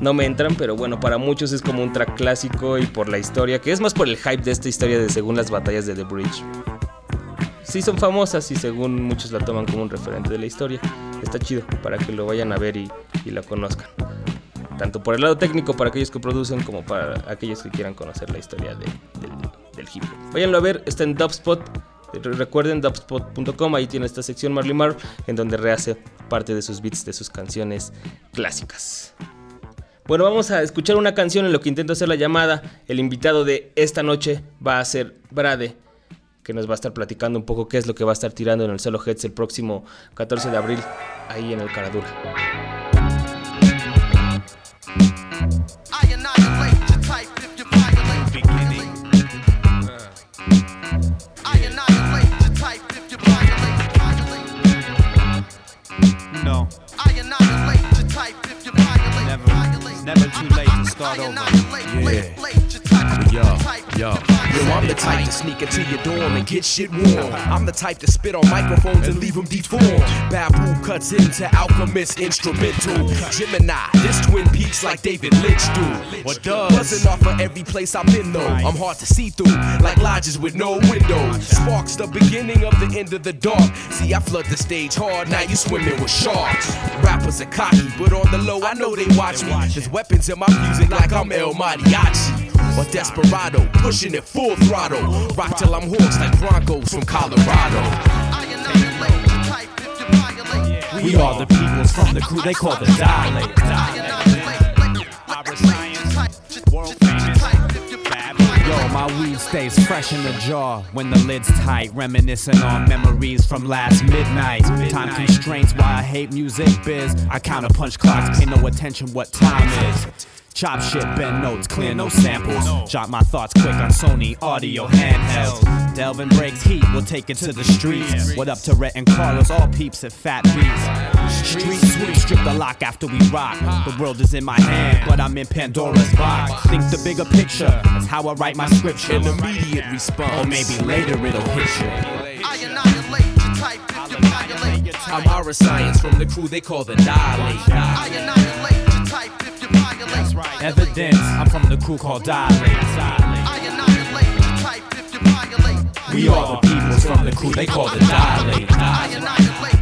No me entran, pero bueno, para muchos es como un track clásico y por la historia, que es más por el hype de esta historia de según las batallas de The Bridge. Sí son famosas y según muchos la toman como un referente de la historia. Está chido para que lo vayan a ver y, y la conozcan tanto por el lado técnico para aquellos que producen como para aquellos que quieran conocer la historia de- del, del hip hop. Váyanlo a ver, está en Dubspot. Re- Recuerden dubspot.com, ahí tiene esta sección Marley Marl en donde rehace parte de sus beats de sus canciones clásicas. Bueno, vamos a escuchar una canción en lo que intento hacer la llamada. El invitado de esta noche va a ser Brade, que nos va a estar platicando un poco qué es lo que va a estar tirando en el Solo Heads el próximo 14 de abril, ahí en el Caradura.
Not. Yeah.
Yo, yo,
if you violate.
yo, I'm the type to sneak into your dorm and get shit warm. I'm the type to spit on microphones and leave them deformed. Babu cuts into Alchemist instrumental. Gemini, this Twin Peaks like David Lynch do.
Or does.
Buzzing off of every place I've been though. I'm hard to see through, like lodges with no windows. Sparks the beginning of the end of the dark. See, I flood the stage hard, now you swimming with sharks. Rappers are cocky, but on the low, I know they watch me. There's weapons in my music like I'm El Mariachi. Or Desperado, pushing it full throttle. Rock till I'm hoarse like Broncos from Colorado.
I annihilate your type if you violate.
We are the peoples from the crew they call the Dilate.
I annihilate late,
Iris
late your type.
World famous.
type if you
Bad boy. Yo, my weed stays fresh in the jar when the lid's tight, reminiscing on memories from last midnight. Time constraints, why I hate music biz. I count a punch clocks, pay no attention what time is. Chop shit, bend notes, clear no samples. Jot my thoughts quick on Sony audio handhelds. Delvin breaks heat, we'll take it to the streets. What up to Rhett and Carlos, all peeps at Fat Beats. Street sweep, strip the lock after we rock. The world is in my hand, but I'm in Pandora's box. Think the bigger picture, that's how I write my scripture.
An immediate response.
Or maybe later it'll hit you.
I annihilate your type if you violate.
I'm Aura Science from the crew they call the Dilate.
I annihilate your type you violate.
Evidence, I'm from the crew called Dilate.
I annihilate your type if you violate.
We are the peoples from the crew they call the Dilate.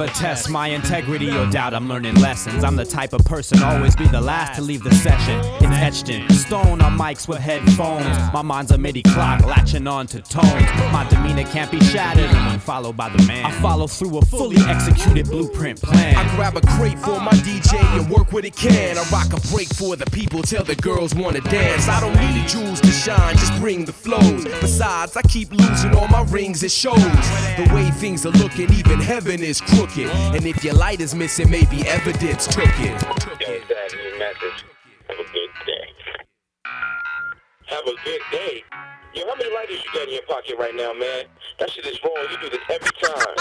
Never test my integrity or doubt I'm learning lessons. I'm the type of person always be the last to leave the session. It's etched in stone on mics with headphones. My mind's a MIDI clock latching on to tones. My demeanor can't be shattered when followed by the man. I follow through a fully executed blueprint plan.
I grab a crate for my DJ and work what it can. I rock a break for the people, tell the girls wanna dance. I don't need jewels to shine, just bring the flows. Besides, I keep losing all my rings, it shows. The way things are looking, even heaven is crooked. And if your light is missing, maybe evidence took it.
message. Have a good day. Have a good day. Yo, how many lighters you got in your pocket right now, man? That shit is wrong. You do this every time.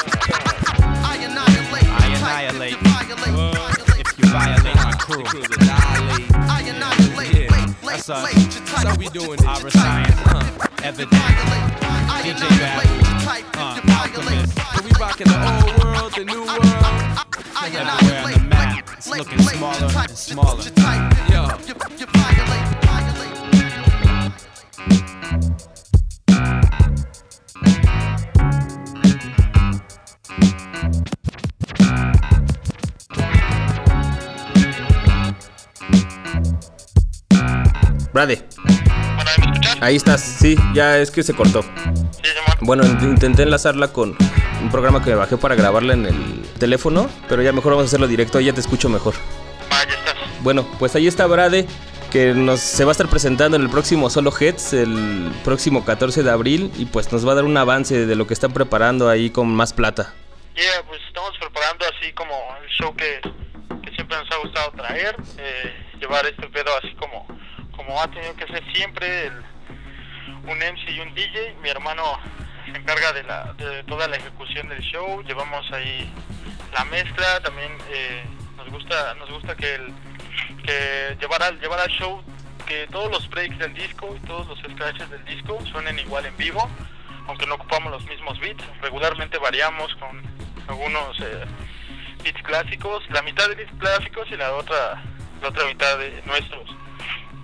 I annihilate
I
your type
annihilate.
if you violate.
If you violate my crew,
I annihilate late, late,
That's us.
late your type.
how we doing it.
Our science, huh?
evident.
DJ uh,
we the old world, the new world.
Everywhere on the map, it's looking smaller and smaller.
Yo.
Brady. Ahí estás, sí, ya es que se cortó. Bueno, in- intenté enlazarla con un programa que me bajé para grabarla en el teléfono, pero ya mejor vamos a hacerlo directo, ya te escucho mejor. Bueno, pues ahí está Brade, que nos se va a estar presentando en el próximo Solo Heads, el próximo 14 de abril, y pues nos va a dar un avance de lo que están preparando ahí con más plata.
Yeah, pues estamos preparando así como el show que, que siempre nos ha gustado traer, eh, llevar este pedo así como, como ha tenido que ser siempre el- un MC y un DJ. Mi hermano se encarga de, la, de toda la ejecución del show, llevamos ahí la mezcla, también eh, nos gusta nos gusta que, el, que llevar, al, llevar al show que todos los breaks del disco y todos los scratches del disco suenen igual en vivo, aunque no ocupamos los mismos beats, regularmente variamos con algunos eh, beats clásicos, la mitad de beats clásicos y la otra la otra mitad de nuestros.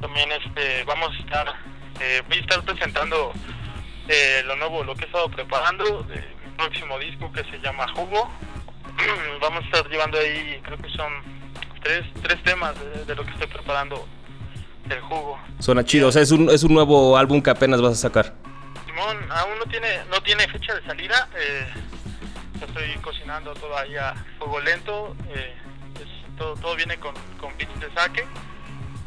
También este vamos a estar eh, voy a estar presentando eh, lo nuevo, lo que he estado preparando, mi próximo disco que se llama Jugo. vamos a estar llevando ahí, creo que son tres, tres temas de, de lo que estoy preparando del Jugo.
Suena chido, o sea, es un, es un nuevo álbum que apenas vas a sacar.
Simón aún no tiene no tiene fecha de salida. Eh, estoy cocinando todavía fuego lento. eh, es- todo, todo viene con, con beats de saque.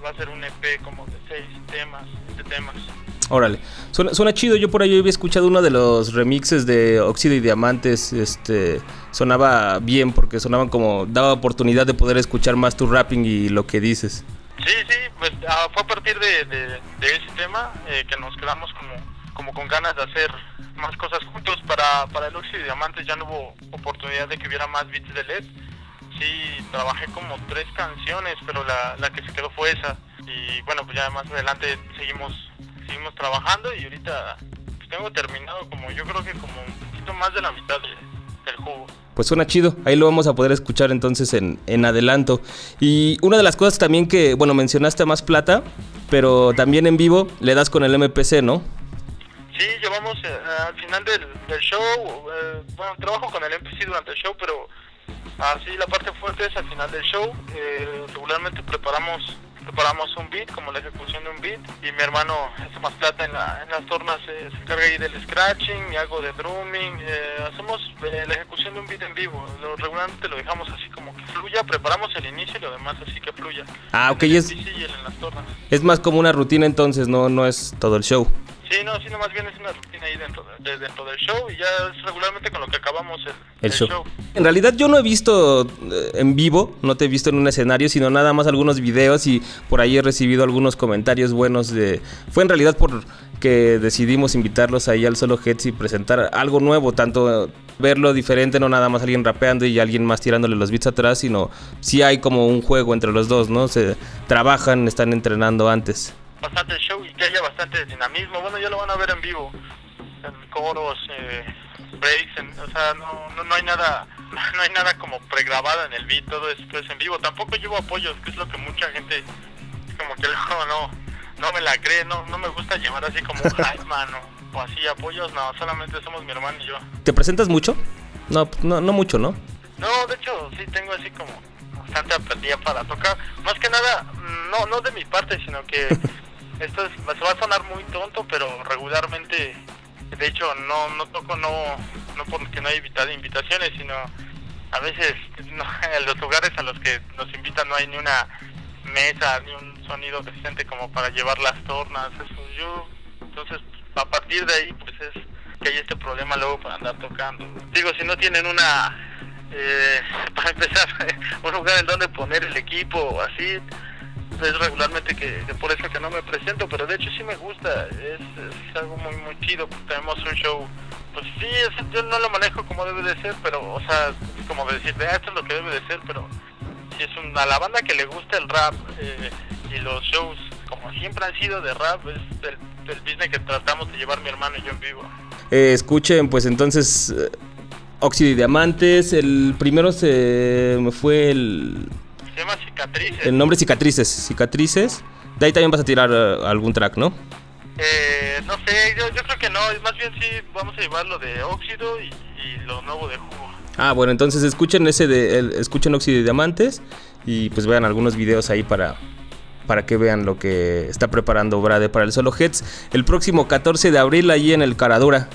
Va a ser un EP como de seis temas, siete temas.
Órale, suena, suena chido. Yo por ahí había escuchado uno de los remixes de Óxido y Diamantes. Este sonaba bien porque sonaban como daba oportunidad de poder escuchar más tu rapping y lo que dices.
Sí, sí, pues ah, fue a partir de, de, de ese tema eh, que nos quedamos como, como con ganas de hacer más cosas juntos. Para, para el Óxido y Diamantes ya no hubo oportunidad de que hubiera más beats de LED. Sí, trabajé como tres canciones, pero la, la que se quedó fue esa. Y bueno, pues ya más adelante seguimos seguimos trabajando y ahorita pues, tengo terminado como yo creo que como un poquito más de la mitad de- del jugo.
Pues suena chido, ahí lo vamos a poder escuchar entonces en, en adelanto. Y una de las cosas también que, bueno, mencionaste más plata, pero también en vivo le das con el MPC, ¿no?
Sí, llevamos eh, al final del, del show, eh, bueno, trabajo con el MPC durante el show, pero así la parte fuerte es al final del show. Eh, regularmente preparamos preparamos un beat, como la ejecución de un beat, y mi hermano hace más plata en, la- en las tornas, eh, se encarga ahí del scratching y algo de drumming. eh, hacemos eh, la ejecución de un beat en vivo, lo, regularmente lo dejamos así como que fluya, preparamos el inicio y lo demás así que fluya.
Ah, ok, es,
sí, y en las tornas.
es más como una rutina entonces, no, no es todo el show.
Sí, no, sí, no, más bien es una rutina ahí dentro, de, dentro del show y ya es regularmente con lo que acabamos el,
El show. En realidad yo no he visto eh, en vivo, no te he visto en un escenario, sino nada más algunos videos y por ahí he recibido algunos comentarios buenos de... Fue en realidad por que decidimos invitarlos ahí al Solo Heads y presentar algo nuevo, tanto verlo diferente, no nada más alguien rapeando y alguien más tirándole los beats atrás, sino sí hay como un juego entre los dos, ¿no? Se trabajan, están entrenando antes.
Bastante show y que haya bastante dinamismo. Bueno, ya lo van a ver en vivo, en coros, eh, breaks, en- o sea, no, no, no hay nada no hay nada como pregrabado en el beat, todo esto es en vivo. Tampoco llevo apoyos, que es lo que mucha gente como que luego no, no me la cree, no, no me gusta llevar así como un hype man o, o así apoyos, no, solamente somos mi hermano y yo.
¿Te presentas mucho? No, no, no mucho, ¿no?
No, de hecho sí tengo así como bastante apatía para tocar. Más que nada, mm, no, no de mi parte, sino que esto es, se va a sonar muy tonto, pero regularmente, de hecho, no, no toco no, no porque no hay invita- invitaciones, sino a veces no, en los lugares a los que nos invitan no hay ni una mesa, ni un sonido decente como para llevar las tornas, eso yo, entonces a partir de ahí pues es que hay este problema luego para andar tocando. Digo, si no tienen una, eh, para empezar, un lugar en donde poner el equipo o así, es regularmente que, que por eso que no me presento, pero de hecho sí me gusta, es, es algo muy muy chido, porque tenemos un show, pues sí, es- yo no lo manejo como debe de ser, pero, o sea, como de decir, "Ah, esto es lo que debe de ser, pero si es una, a la banda que le gusta el rap eh, y los shows, como siempre han sido de rap, es el, el business que tratamos de llevar mi hermano y yo en vivo.
Eh, escuchen, pues entonces, eh, Óxido y Diamantes, el primero se me fue el,
Se llama Cicatrices.
el nombre Cicatrices, Cicatrices. De ahí también vas a tirar eh, algún track, ¿no?
Eh, no sé, yo, yo creo que no, más bien sí vamos a llevar lo de óxido y, y lo nuevo de jugo.
Ah, bueno, entonces escuchen ese de el- escuchen Óxido y Diamantes y pues vean algunos videos ahí para para que vean lo que está preparando Brade para el Solo Heads el próximo 14 de abril ahí en el Caradura.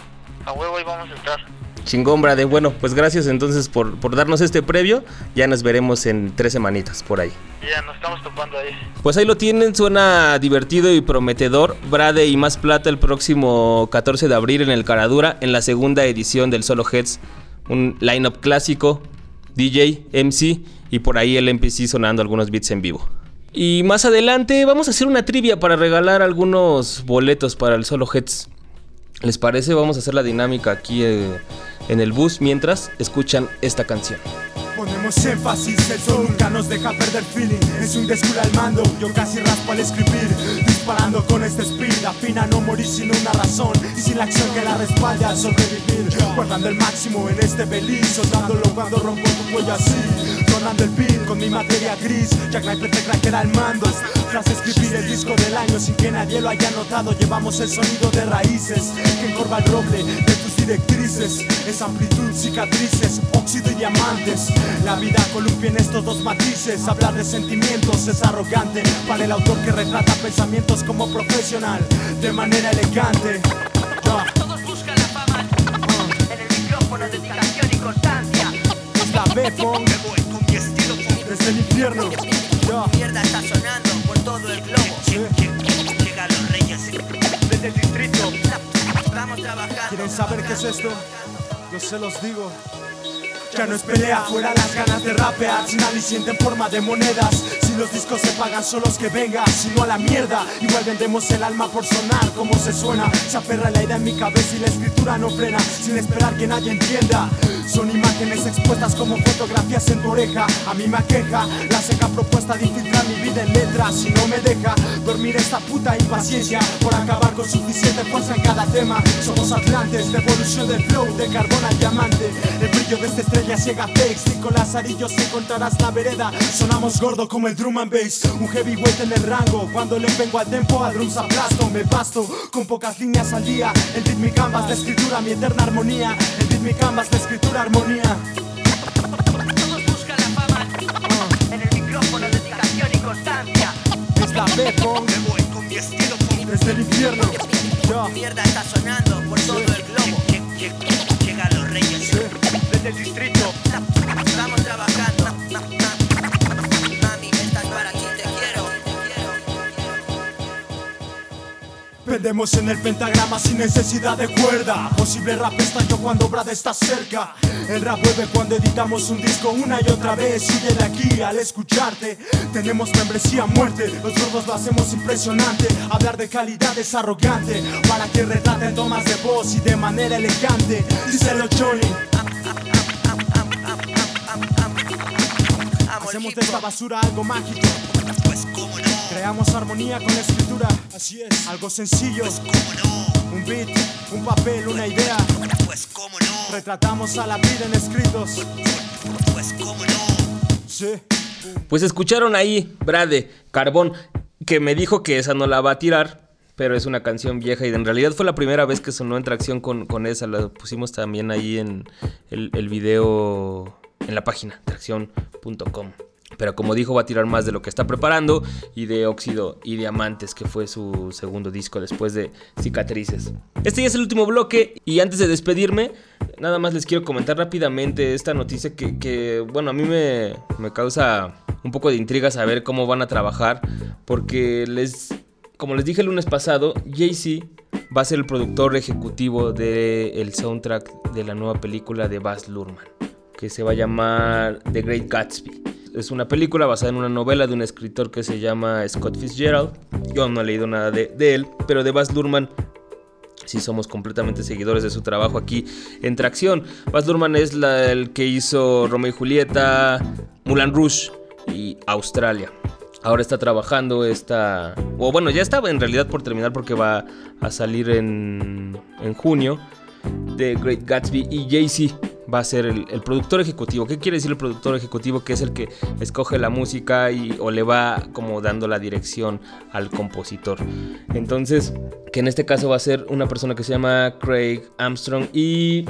A huevo y vamos a estar.
Chingón, Brade. Bueno, pues gracias entonces por, por darnos este previo. Ya nos veremos en tres semanitas por ahí.
Ya nos estamos topando ahí.
Pues ahí lo tienen, suena divertido y prometedor. Brade y más plata el próximo 14 de abril en el Caradura, en la segunda edición del Solo Heads. Un lineup clásico, DJ, MC y por ahí el MPC sonando algunos beats en vivo. Y más adelante vamos a hacer una trivia para regalar algunos boletos para el Solo Heads. ¿Les parece? Vamos a hacer la dinámica aquí eh, en el bus mientras escuchan esta canción.
Ponemos énfasis, el sol nunca nos deja perder feeling. Es un descuido al mando, yo casi raspo al escribir. Disparando con este speed, afina no morir sin una razón. Y sin la acción que la respalda al sobrevivir. Guardando el máximo en este beliz Soltándolo cuando rompo tu cuello así El beat con mi materia gris. Jack Knight te craquera al mando. Tras escribir el disco del año sin que nadie lo haya notado. Llevamos el sonido de raíces Que encorva el roble de tus directrices. Es amplitud, cicatrices, óxido y diamantes. La vida columpia en estos dos matices. Hablar de sentimientos es arrogante. Para el autor que retrata pensamientos como profesional De manera elegante. Ya.
Todos buscan la fama. En el micrófono, dedicación y constancia.
Es la B-Pong Desde el infierno Ya.
Mierda está sonando por todo el globo. Llegan los reyes.
Desde el distrito
Vamos trabajando.
¿Quieren saber qué es esto? Yo se los digo. Ya no es pelea, fuera las ganas de rapear. Sin aliciente en forma de monedas Si los discos se pagan solos que venga Si no a la mierda, igual vendemos el alma por sonar Como se suena, se aferra la idea en mi cabeza Y la escritura no frena, sin esperar que nadie entienda. Son imágenes expuestas como fotografías en oreja. A mí me aqueja, la seca propuesta de infiltrar mi vida en letras Si no me deja dormir esta puta impaciencia Por acabar con suficiente fuerza en cada tema. Somos atlantes, de evolución del flow De carbón al diamante, brillo de esta estrella ciega fakes Y con lazarillos encontrarás la vereda Sonamos gordo como el drum and bass Un heavyweight en el rango Cuando le vengo al tempo a drums aplasto Me basto con pocas líneas al día El beat mi canvas de escritura, mi eterna armonía El beat mi canvas de escritura, armonía
Todos buscan la fama. En el micrófono, dedicación y constancia.
Es la B-Pong Desde el infierno.
Mierda está sonando por todo el globo. Llegan los reyes.
Desde el distrito.
Vamos trabajando. Mami, estás para quien te quiero.
Pendemos en el pentagrama sin necesidad de cuerda. Posible rap estallo cuando Brad está cerca. El rap vuelve cuando editamos un disco una y otra vez. Huye de aquí al escucharte Tenemos membresía muerte. Los gordos lo hacemos impresionante. Hablar de calidad es arrogante. Para que retraten tomas de voz y de manera elegante. Díselo Johnny Hacemos de esta basura algo mágico
Pues cómo no.
Creamos armonía con la escritura. Así es. Algo sencillo.
Pues cómo no.
Un beat, un papel, una idea.
Pues cómo no.
Retratamos a la vida en escritos.
Pues cómo no.
Sí.
Pues escucharon ahí, Brade, Carbón, que me dijo que esa no la va a tirar, pero es una canción vieja y en realidad fue la primera vez que sonó en tracción con, con esa. La pusimos también ahí en el, el video en la página, tracción.com. Pero como dijo, va a tirar más de lo que está preparando y de Óxido y Diamantes, que fue su segundo disco después de Cicatrices. Este ya es el último bloque y antes de despedirme, nada más les quiero comentar rápidamente esta noticia que, bueno, a mí me, me causa un poco de intriga saber cómo van a trabajar, porque les, como les dije el lunes pasado, Jay-Z va a ser el productor ejecutivo del soundtrack de la nueva película de Baz Luhrmann, que se va a llamar The Great Gatsby. Es una película basada en una novela de un escritor que se llama Scott Fitzgerald. Yo no he leído nada de, de él, pero de Baz Luhrmann sí somos completamente seguidores de su trabajo aquí en Tracción. Baz Luhrmann es el que hizo Romeo y Julieta, Mulan Rouge y Australia. Ahora está trabajando esta... O bueno, ya estaba en realidad por terminar porque va a salir en, en junio. The Great Gatsby y Jay-Z va a ser el, productor ejecutivo. ¿Qué quiere decir el productor ejecutivo? Que es el que escoge la música y, o le va como dando la dirección al compositor. Entonces, que en este caso va a ser una persona que se llama Craig Armstrong y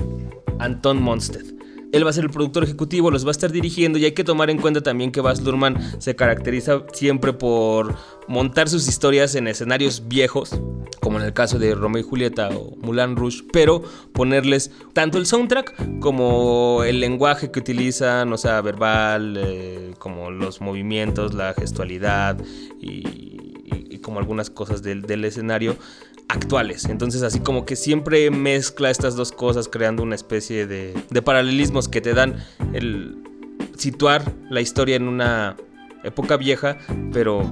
Anton Monstead. Él va a ser el productor ejecutivo, los va a estar dirigiendo y hay que tomar en cuenta también que Baz Luhrmann se caracteriza siempre por montar sus historias en escenarios viejos, como en el caso de Romeo y Julieta o Moulin Rouge, pero ponerles tanto el soundtrack como el lenguaje que utilizan, o sea, verbal, eh, como los movimientos, la gestualidad y, como algunas cosas del escenario actuales. Entonces así como que siempre mezcla estas dos cosas creando una especie de, de paralelismos que te dan el situar la historia en una época vieja, pero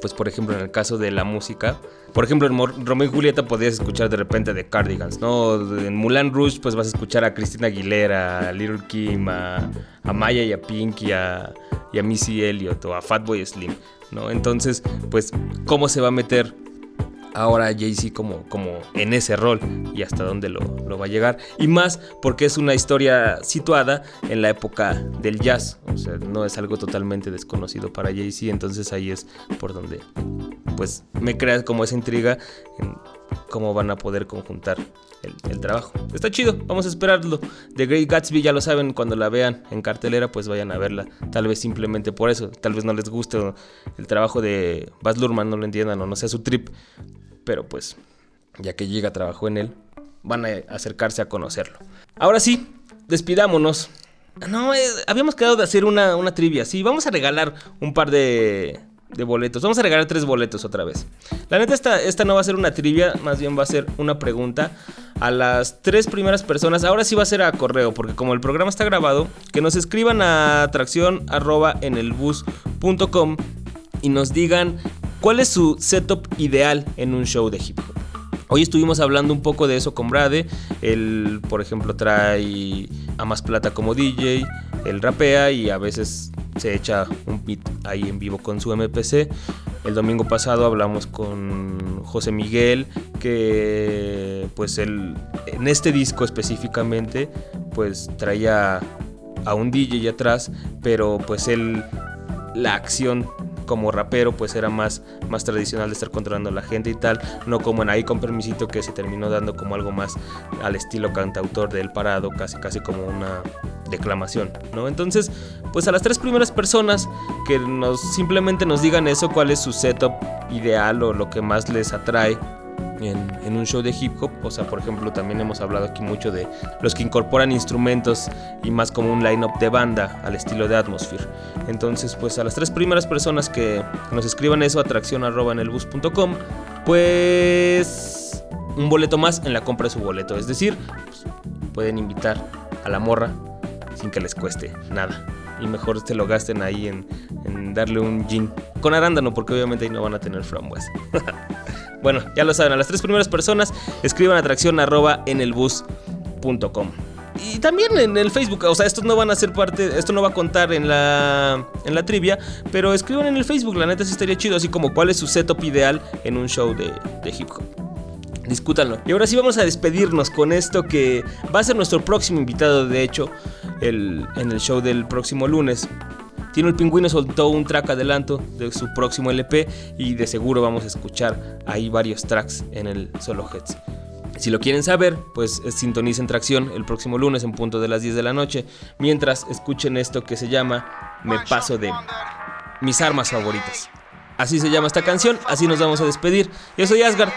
pues por ejemplo en el caso de la música, por ejemplo en Romeo y Julieta podías escuchar de repente de Cardigans, ¿no? En Mulan Rouge pues vas a escuchar a Cristina Aguilera, a Little Kim, a, Maya y a Pink y a, y a Missy Elliott o a Fatboy Slim, ¿no? Entonces pues cómo se va a meter ahora Jay-Z como, como en ese rol y hasta dónde lo, lo va a llegar. Y más porque es una historia situada en la época del jazz. O sea, no es algo totalmente desconocido para Jay-Z. Entonces ahí es por donde pues me crea como esa intriga cómo van a poder conjuntar el, trabajo. Está chido, vamos a esperarlo. The Great Gatsby ya lo saben, cuando la vean en cartelera pues vayan a verla. Tal vez simplemente por eso, tal vez no les guste el trabajo de Baz Luhrmann, no lo entiendan o no sea su trip. Pero pues, ya que llega, trabajó en él, van a acercarse a conocerlo. Ahora sí, despidámonos. No, eh, habíamos quedado de hacer una, una trivia. Sí, vamos a regalar un par de, de boletos. Vamos a regalar tres boletos otra vez. La neta, esta, esta no va a ser una trivia, más bien va a ser una pregunta a las tres primeras personas. Ahora sí va a ser a correo, porque como el programa está grabado, que nos escriban a atracción arroba en el bus.com y nos digan cuál es su setup ideal en un show de hip hop. Hoy estuvimos hablando un poco de eso con Brade. Él, por ejemplo, trae a más plata como DJ. Él rapea y a veces se echa un beat ahí en vivo con su MPC. El domingo pasado hablamos con José Miguel, que pues él en este disco específicamente pues traía a un DJ atrás, pero pues él la acción como rapero pues era más, más tradicional de estar controlando a la gente y tal, no como en ahí con permisito que se terminó dando como algo más al estilo cantautor del parado, casi casi como una declamación, ¿no? Entonces, pues a las tres primeras personas que nos simplemente nos digan eso, cuál es su setup ideal o lo que más les atrae en, en, un show de hip hop. O sea, por ejemplo, también hemos hablado aquí mucho de los que incorporan instrumentos y más como un line-up de banda al estilo de Atmosphere. Entonces, pues a las tres primeras personas que nos escriban eso, atracción arroba en el bus.com, pues un boleto más en la compra de su boleto. Es decir, pues, pueden invitar a la morra sin que les cueste nada. Y mejor se lo gasten ahí en, en darle un gin con arándano, porque obviamente ahí no van a tener frambuesa. Bueno, ya lo saben, a las tres primeras personas escriban atracción arroba en el bus.com. Y también en el Facebook, o sea, estos no van a ser parte, esto no va a contar en la, en la trivia, pero escriban en el Facebook, la neta sí estaría chido, así como cuál es su setup ideal en un show de, de hip hop. Discútanlo. Y ahora sí vamos a despedirnos con esto que va a ser nuestro próximo invitado, de hecho, el, en el show del próximo lunes. Tino el Pingüino soltó un track adelanto de su próximo LP y de seguro vamos a escuchar ahí varios tracks en el Solo Heads. Si lo quieren saber, pues sintonicen Tracción el próximo lunes en punto de las 10 de la noche, mientras escuchen esto que se llama Me Paso de Mis Armas Favoritas. Así se llama esta canción, así nos vamos a despedir. Yo soy Asgard,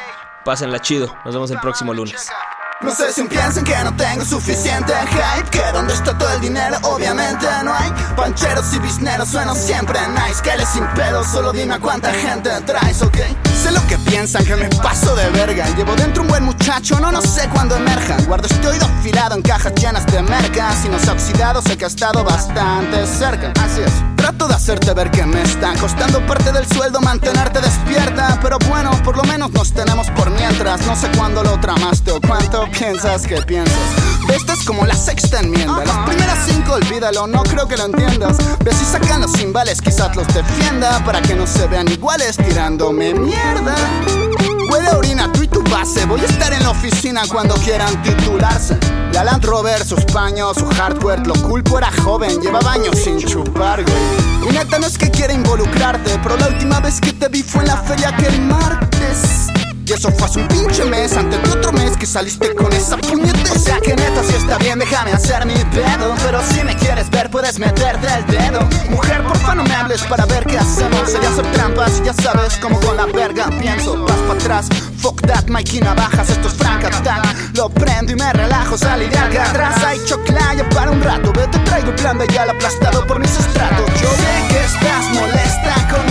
pásenla chido, nos vemos el próximo lunes.
No sé si piensan que no tengo suficiente hype Que donde está todo el dinero obviamente no hay. Pancheros y bisneros suenan siempre nice. Que les impedo, solo dime cuánta gente traes, ok Sé lo que piensan, que me paso de verga. Llevo dentro un buen muchacho, no, sé cuándo emerja. Guardo este oído afilado en cajas llenas de merca Si no se ha oxidado, sé que ha estado bastante cerca. Así es. Trato de hacerte ver que me está costando parte del sueldo mantenerte despierta. Pero bueno, por lo menos nos tenemos por mientras. No sé cuándo lo tramaste o cuánto piensas que piensas. Esta es como la sexta enmienda. Las primeras cinco olvídalo, no creo que lo entiendas. Ve si sacan los cimbales, quizás los defienda Para que no se vean iguales tirándome mierda Huele a orina, tú y tu base. Voy a estar en la oficina cuando quieran titularse. La Land Rover, sus paños, su hardware Lo culpo era joven, llevaba años sin chupar, güey. Y neta no es que quiera involucrarte Pero la última vez que te vi fue en la feria aquel martes y eso fue hace un pinche mes, antes de otro mes que saliste con esa puñetera. O sea que neta si está bien déjame hacer mi pedo. Pero si me quieres ver, puedes meterte el dedo. Mujer, porfa, no me hables para ver qué hacemos. Sería hacer trampas, ya sabes, como con la verga pienso. Vas para atrás, fuck that, Mikey Navajas, esto es Frank Attack. Lo prendo y me relajo, salí de acá atrás. Hay choclaya para un rato, vete, traigo el plan de ya aplastado por mis estratos. Yo sé que estás molesta conmigo.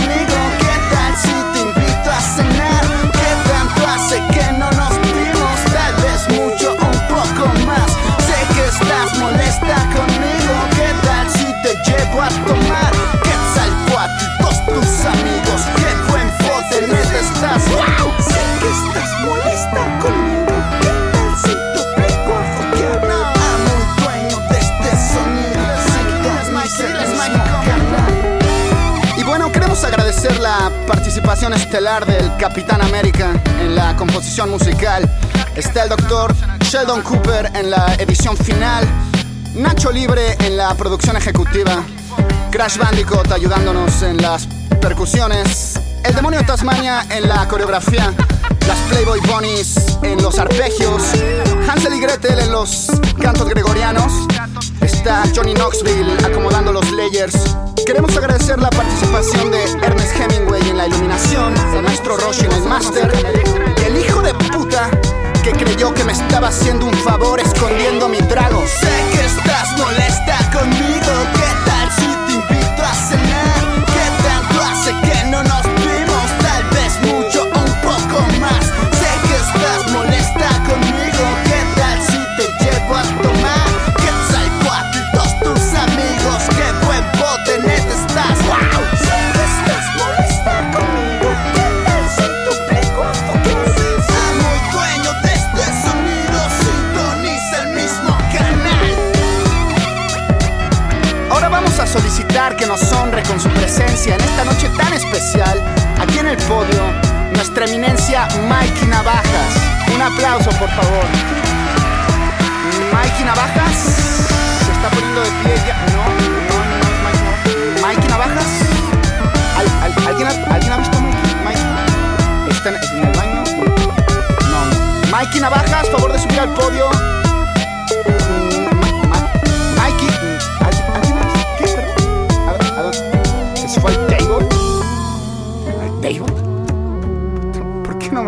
Participación estelar del Capitán América en la composición musical. Está el doctor Sheldon Cooper en la edición final. Nacho Libre en la producción ejecutiva. Crash Bandicoot ayudándonos en las percusiones. El demonio de Tasmania en la coreografía. Las Playboy Bunnies en los arpegios. Hansel y Gretel en los cantos gregorianos. Está Johnny Knoxville acomodando los layers. Queremos agradecer la participación de Ernest Hemingway en la iluminación, de nuestro Roshi en el máster, y el hijo de puta que creyó que me estaba haciendo un favor escondiendo mi trago. Sé que estás molesta conmigo, ¿qué tal si te invito a cenar? Aquí en el podio, nuestra eminencia Mikey Navajas. Un aplauso, por favor. Mikey Navajas se está poniendo de pie ya. No, no, no es Mikey. Mikey Navajas. ¿Al- al- ¿Alguien, ha, ¿Alguien ha visto a Mikey? Mikey? ¿Está en, en el baño? No, no. Mikey Navajas, favor de subir al podio.